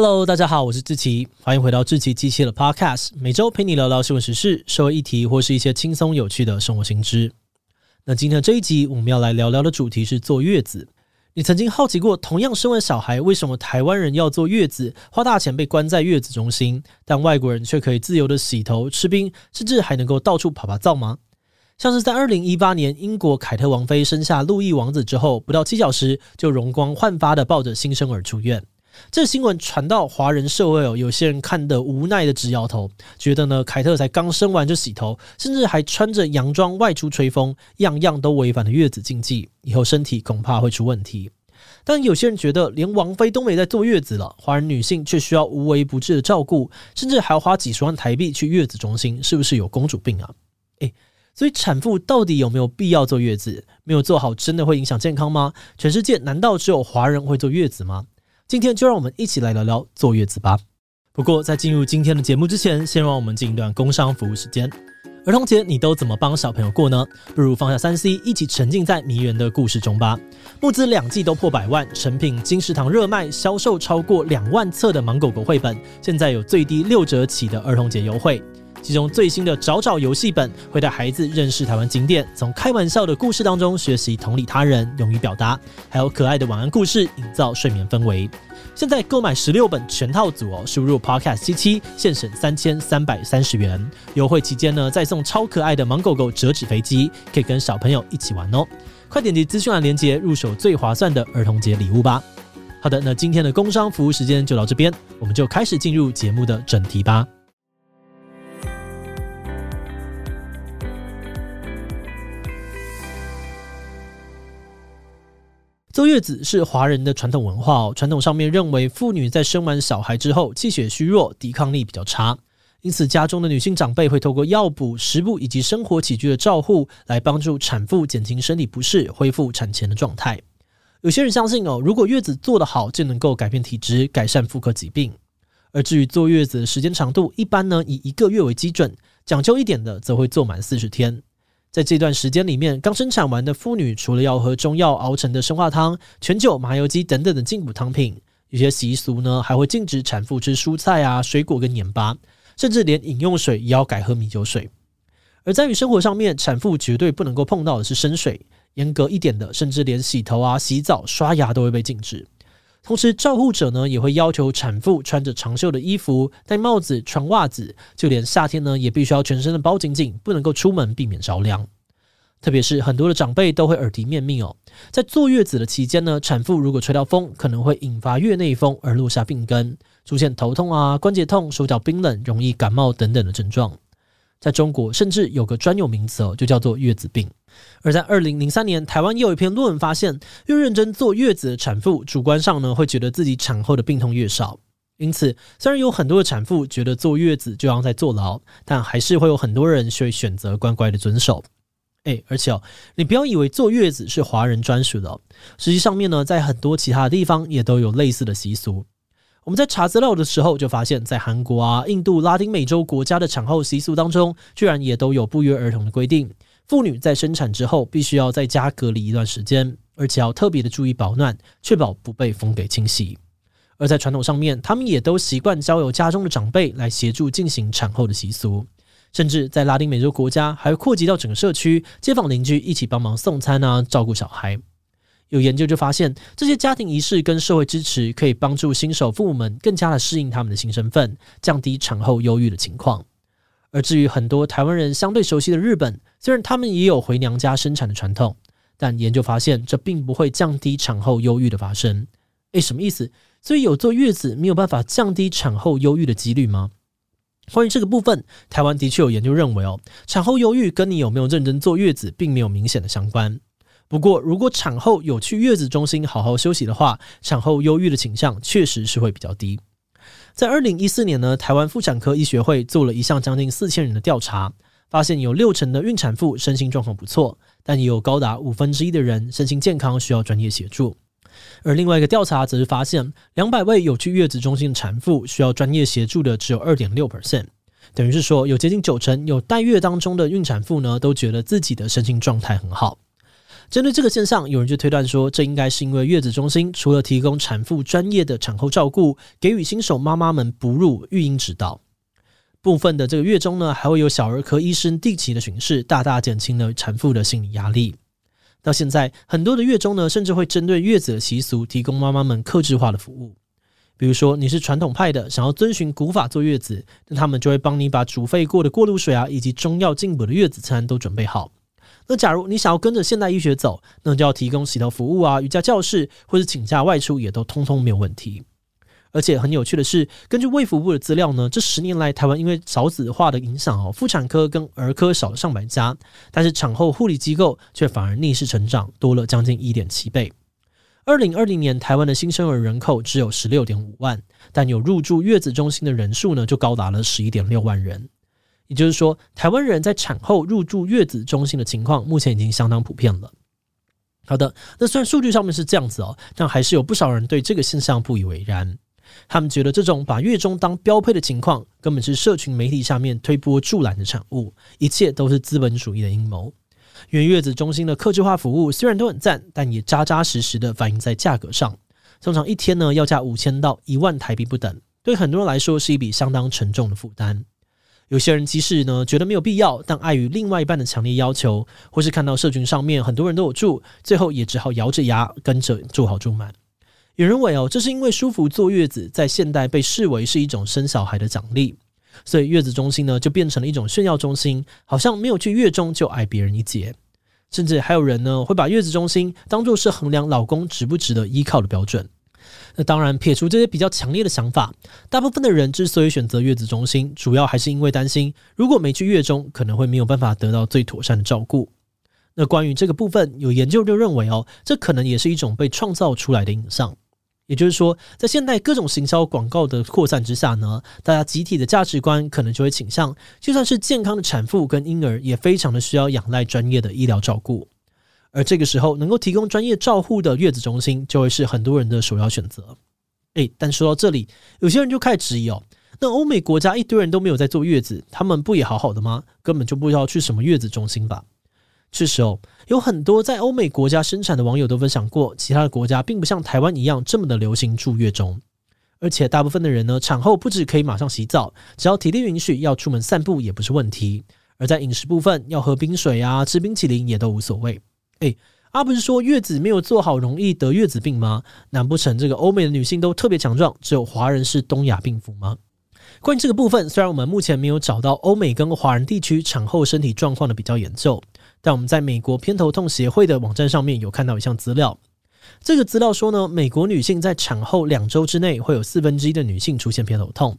Hello，大家好，我是志奇，欢迎回到志奇机器的 Podcast，每周陪你聊聊新闻时事、社会议题或是一些轻松有趣的生活新知。那今天这一集我们要来聊聊的主题是坐月子。你曾经好奇过，同样生完小孩，为什么台湾人要坐月子，花大钱被关在月子中心，但外国人却可以自由的洗头、吃冰，甚至还能够到处趴趴走吗？像是在二零一八年，英国凯特王妃生下路易王子之后，不到七小时就容光焕发的抱着新生儿出院。这新闻传到华人社会哦，有些人看得无奈的直摇头，觉得呢凯特才刚生完就洗头，甚至还穿着洋装外出吹风，样样都违反了月子禁忌，以后身体恐怕会出问题。但有些人觉得，连王妃都没在坐月子了，华人女性却需要无微不至的照顾，甚至还要花几十万台币去月子中心，是不是有公主病啊？诶。所以产妇到底有没有必要坐月子？没有做好，真的会影响健康吗？全世界难道只有华人会坐月子吗？今天就让我们一起来聊聊坐月子吧。不过在进入今天的节目之前，先让我们进一段工商服务时间。儿童节你都怎么帮小朋友过呢？不如放下三 C，一起沉浸在迷人的故事中吧。募资两季都破百万，成品金石堂热卖，销售超过两万册的芒狗狗绘本，现在有最低六折起的儿童节优惠。其中最新的找找游戏本会带孩子认识台湾景点，从开玩笑的故事当中学习同理他人、勇于表达，还有可爱的晚安故事，营造睡眠氛围。现在购买十六本全套组哦，输入 Podcast 七七，现省三千三百三十元。优惠期间呢，再送超可爱的芒狗狗折纸飞机，可以跟小朋友一起玩哦。快点击资讯栏链接，入手最划算的儿童节礼物吧。好的，那今天的工商服务时间就到这边，我们就开始进入节目的正题吧。坐月子是华人的传统文化哦，传统上面认为妇女在生完小孩之后气血虚弱，抵抗力比较差，因此家中的女性长辈会透过药补、食补以及生活起居的照护来帮助产妇减轻身体不适，恢复产前的状态。有些人相信哦，如果月子做得好，就能够改变体质，改善妇科疾病。而至于坐月子的时间长度，一般呢以一个月为基准，讲究一点的则会坐满四十天。在这段时间里面，刚生产完的妇女除了要喝中药熬成的生化汤、全酒、麻油鸡等等的进补汤品，有些习俗呢还会禁止产妇吃蔬菜啊、水果跟盐巴，甚至连饮用水也要改喝米酒水。而在于生活上面，产妇绝对不能够碰到的是生水，严格一点的，甚至连洗头啊、洗澡、刷牙都会被禁止。同时，照护者呢也会要求产妇穿着长袖的衣服、戴帽子、穿袜子，就连夏天呢也必须要全身的包紧紧，不能够出门，避免着凉。特别是很多的长辈都会耳提面命哦，在坐月子的期间呢，产妇如果吹到风，可能会引发月内风而落下病根，出现头痛啊、关节痛、手脚冰冷、容易感冒等等的症状。在中国，甚至有个专有名词哦，就叫做月子病。而在二零零三年，台湾也有一篇论文发现，越认真坐月子的产妇，主观上呢会觉得自己产后的病痛越少。因此，虽然有很多的产妇觉得坐月子就像在坐牢，但还是会有很多人会选择乖乖的遵守。诶，而且哦，你不要以为坐月子是华人专属的，实际上面呢，在很多其他的地方也都有类似的习俗。我们在查资料的时候就发现，在韩国啊、印度、拉丁美洲国家的产后习俗当中，居然也都有不约而同的规定。妇女在生产之后，必须要在家隔离一段时间，而且要特别的注意保暖，确保不被风给侵袭。而在传统上面，他们也都习惯交由家中的长辈来协助进行产后的习俗，甚至在拉丁美洲国家，还会扩及到整个社区，街坊邻居一起帮忙送餐啊，照顾小孩。有研究就发现，这些家庭仪式跟社会支持，可以帮助新手父母们更加的适应他们的新身份，降低产后忧郁的情况。而至于很多台湾人相对熟悉的日本，虽然他们也有回娘家生产的传统，但研究发现这并不会降低产后忧郁的发生。诶，什么意思？所以有坐月子没有办法降低产后忧郁的几率吗？关于这个部分，台湾的确有研究认为，哦，产后忧郁跟你有没有认真坐月子并没有明显的相关。不过，如果产后有去月子中心好好休息的话，产后忧郁的倾向确实是会比较低。在二零一四年呢，台湾妇产科医学会做了一项将近四千人的调查，发现有六成的孕产妇身心状况不错，但也有高达五分之一的人身心健康需要专业协助。而另外一个调查则是发现，两百位有去月子中心的产妇需要专业协助的只有二点六 percent，等于是说有接近九成有待月当中的孕产妇呢，都觉得自己的身心状态很好。针对这个现象，有人就推断说，这应该是因为月子中心除了提供产妇专业的产后照顾，给予新手妈妈们哺乳育婴指导。部分的这个月中呢，还会有小儿科医生定期的巡视，大大减轻了产妇的心理压力。到现在，很多的月中呢，甚至会针对月子的习俗，提供妈妈们克制化的服务。比如说，你是传统派的，想要遵循古法坐月子，那他们就会帮你把煮沸过的过路水啊，以及中药进补的月子餐都准备好。那假如你想要跟着现代医学走，那就要提供洗头服务啊、瑜伽教室，或者请假外出，也都通通没有问题。而且很有趣的是，根据卫福部的资料呢，这十年来台湾因为少子化的影响哦，妇产科跟儿科少了上百家，但是产后护理机构却反而逆势成长，多了将近一点七倍。二零二零年台湾的新生儿人口只有十六点五万，但有入住月子中心的人数呢，就高达了十一点六万人。也就是说，台湾人在产后入住月子中心的情况，目前已经相当普遍了。好的，那虽然数据上面是这样子哦，但还是有不少人对这个现象不以为然。他们觉得这种把月中当标配的情况，根本是社群媒体下面推波助澜的产物，一切都是资本主义的阴谋。因为月子中心的客制化服务虽然都很赞，但也扎扎实实的反映在价格上，通常一天呢要价五千到一万台币不等，对很多人来说是一笔相当沉重的负担。有些人即使呢觉得没有必要，但碍于另外一半的强烈要求，或是看到社群上面很多人都有住，最后也只好咬着牙跟着住好住满。有人认为哦，这是因为舒服坐月子在现代被视为是一种生小孩的奖励，所以月子中心呢就变成了一种炫耀中心，好像没有去月中就矮别人一截。甚至还有人呢会把月子中心当作是衡量老公值不值得依靠的标准。那当然，撇除这些比较强烈的想法，大部分的人之所以选择月子中心，主要还是因为担心，如果没去月中，可能会没有办法得到最妥善的照顾。那关于这个部分，有研究就认为哦，这可能也是一种被创造出来的影像。也就是说，在现代各种行销广告的扩散之下呢，大家集体的价值观可能就会倾向，就算是健康的产妇跟婴儿，也非常的需要仰赖专业的医疗照顾。而这个时候，能够提供专业照护的月子中心，就会是很多人的首要选择。诶，但说到这里，有些人就开始质疑哦，那欧美国家一堆人都没有在坐月子，他们不也好好的吗？根本就不知道去什么月子中心吧？确实哦，有很多在欧美国家生产的网友都分享过，其他的国家并不像台湾一样这么的流行住月中，而且大部分的人呢，产后不止可以马上洗澡，只要体力允许，要出门散步也不是问题。而在饮食部分，要喝冰水啊，吃冰淇淋也都无所谓。哎，阿、不是说月子没有做好容易得月子病吗？难不成这个欧美的女性都特别强壮，只有华人是东亚病夫吗？关于这个部分，虽然我们目前没有找到欧美跟华人地区产后身体状况的比较研究，但我们在美国偏头痛协会的网站上面有看到一项资料。这个资料说呢，美国女性在产后两周之内会有四分之一的女性出现偏头痛，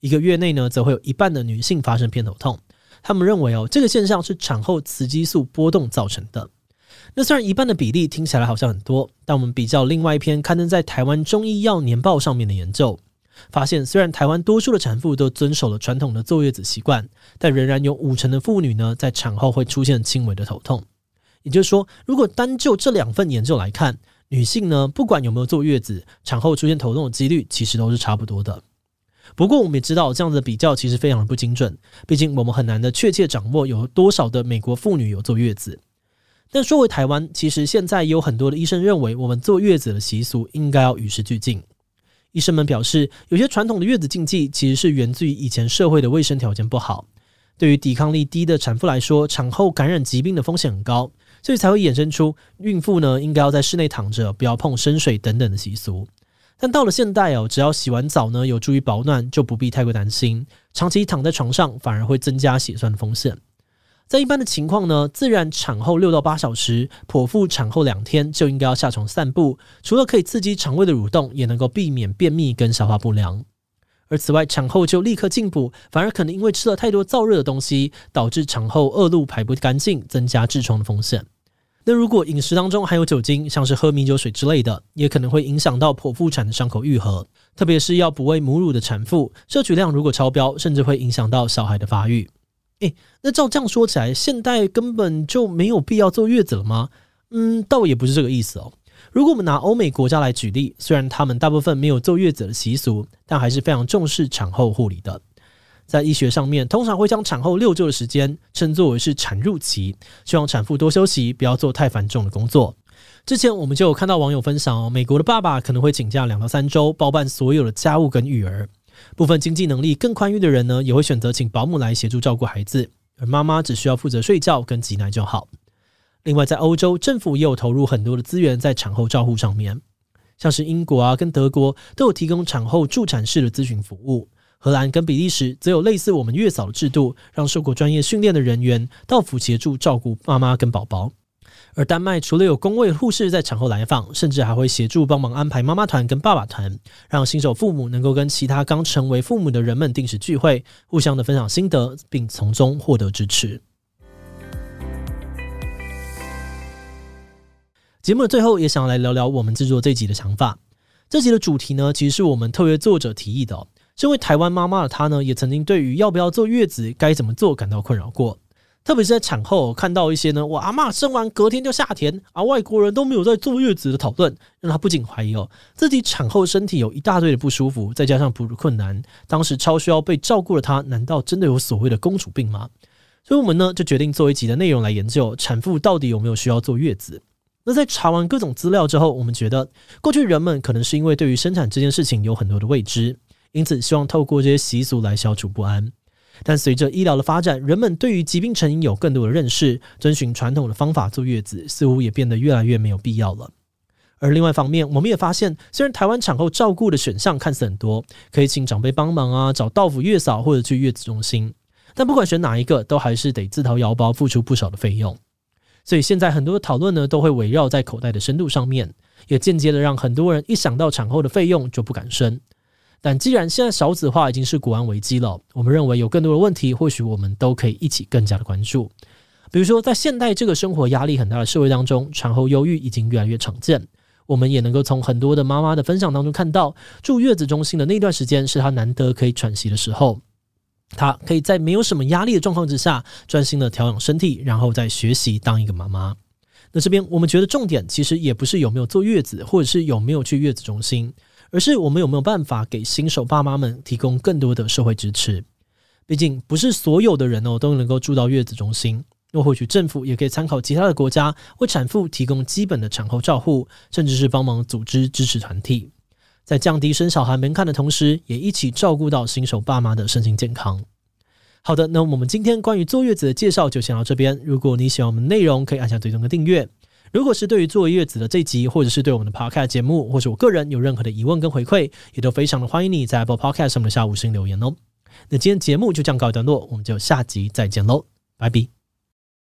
一个月内呢则会有一半的女性发生偏头痛。他们认为哦，这个现象是产后雌激素波动造成的。那虽然一半的比例听起来好像很多，但我们比较另外一篇刊登在台湾中医药年报上面的研究，发现虽然台湾多数的产妇都遵守了传统的坐月子习惯，但仍然有五成的妇女呢在产后会出现轻微的头痛。也就是说，如果单就这两份研究来看，女性呢不管有没有坐月子，产后出现头痛的几率其实都是差不多的。不过我们也知道，这样子的比较其实非常的不精准，毕竟我们很难的确切掌握有多少的美国妇女有坐月子。但说回台湾，其实现在也有很多的医生认为，我们坐月子的习俗应该要与时俱进。医生们表示，有些传统的月子禁忌其实是源自于以前社会的卫生条件不好，对于抵抗力低的产妇来说，产后感染疾病的风险很高，所以才会衍生出孕妇呢应该要在室内躺着，不要碰生水等等的习俗。但到了现代哦，只要洗完澡呢有助于保暖，就不必太过担心，长期躺在床上反而会增加血栓的风险。在一般的情况呢，自然产后六到八小时，剖腹产后两天就应该要下床散步，除了可以刺激肠胃的蠕动，也能够避免便秘跟消化不良。而此外，产后就立刻进补，反而可能因为吃了太多燥热的东西，导致产后恶露排不干净，增加痔疮的风险。那如果饮食当中含有酒精，像是喝米酒水之类的，也可能会影响到剖腹产的伤口愈合，特别是要哺喂母乳的产妇，摄取量如果超标，甚至会影响到小孩的发育。诶，那照这样说起来，现代根本就没有必要坐月子了吗？嗯，倒也不是这个意思哦。如果我们拿欧美国家来举例，虽然他们大部分没有坐月子的习俗，但还是非常重视产后护理的。在医学上面，通常会将产后六周的时间称作为是产褥期，希望产妇多休息，不要做太繁重的工作。之前我们就有看到网友分享哦，美国的爸爸可能会请假两到三周，包办所有的家务跟育儿。部分经济能力更宽裕的人呢，也会选择请保姆来协助照顾孩子，而妈妈只需要负责睡觉跟挤奶就好。另外，在欧洲，政府也有投入很多的资源在产后照护上面，像是英国啊跟德国都有提供产后助产士的咨询服务。荷兰跟比利时则有类似我们月嫂的制度，让受过专业训练的人员到府协助照顾妈妈跟宝宝。而丹麦除了有公卫护士在产后来访，甚至还会协助帮忙安排妈妈团跟爸爸团，让新手父母能够跟其他刚成为父母的人们定时聚会，互相的分享心得，并从中获得支持。节目的最后，也想要来聊聊我们制作这集的想法。这集的主题呢，其实是我们特约作者提议的。身为台湾妈妈的她呢，也曾经对于要不要坐月子、该怎么做感到困扰过。特别是在产后看到一些呢，我阿嬷生完隔天就下田，而外国人都没有在坐月子的讨论，让她不禁怀疑哦，自己产后身体有一大堆的不舒服，再加上哺乳困难，当时超需要被照顾的她，难道真的有所谓的公主病吗？所以我们呢就决定做一集的内容来研究产妇到底有没有需要坐月子。那在查完各种资料之后，我们觉得过去人们可能是因为对于生产这件事情有很多的未知。因此，希望透过这些习俗来消除不安。但随着医疗的发展，人们对于疾病成因有更多的认识，遵循传统的方法坐月子，似乎也变得越来越没有必要了。而另外一方面，我们也发现，虽然台湾产后照顾的选项看似很多，可以请长辈帮忙啊，找到府月嫂或者去月子中心，但不管选哪一个，都还是得自掏腰包付出不少的费用。所以现在很多的讨论呢，都会围绕在口袋的深度上面，也间接的让很多人一想到产后的费用就不敢生。但既然现在少子化已经是国安危机了，我们认为有更多的问题，或许我们都可以一起更加的关注。比如说，在现代这个生活压力很大的社会当中，产后忧郁已经越来越常见。我们也能够从很多的妈妈的分享当中看到，住月子中心的那段时间是她难得可以喘息的时候，她可以在没有什么压力的状况之下，专心的调养身体，然后再学习当一个妈妈。那这边我们觉得重点其实也不是有没有坐月子，或者是有没有去月子中心。而是我们有没有办法给新手爸妈们提供更多的社会支持？毕竟不是所有的人哦都能够住到月子中心。又或许政府也可以参考其他的国家，为产妇提供基本的产后照护，甚至是帮忙组织支持团体，在降低生小孩门槛的同时，也一起照顾到新手爸妈的身心健康。好的，那我们今天关于坐月子的介绍就先到这边。如果你喜欢我们内容，可以按下追踪的订阅。如果是对于坐月子的这集，或者是对我们的 Podcast 节目，或者我个人有任何的疑问跟回馈，也都非常的欢迎你在 Apple Podcast 上面下五星留言哦。那今天节目就这样告一段落，我们就下集再见喽，拜拜。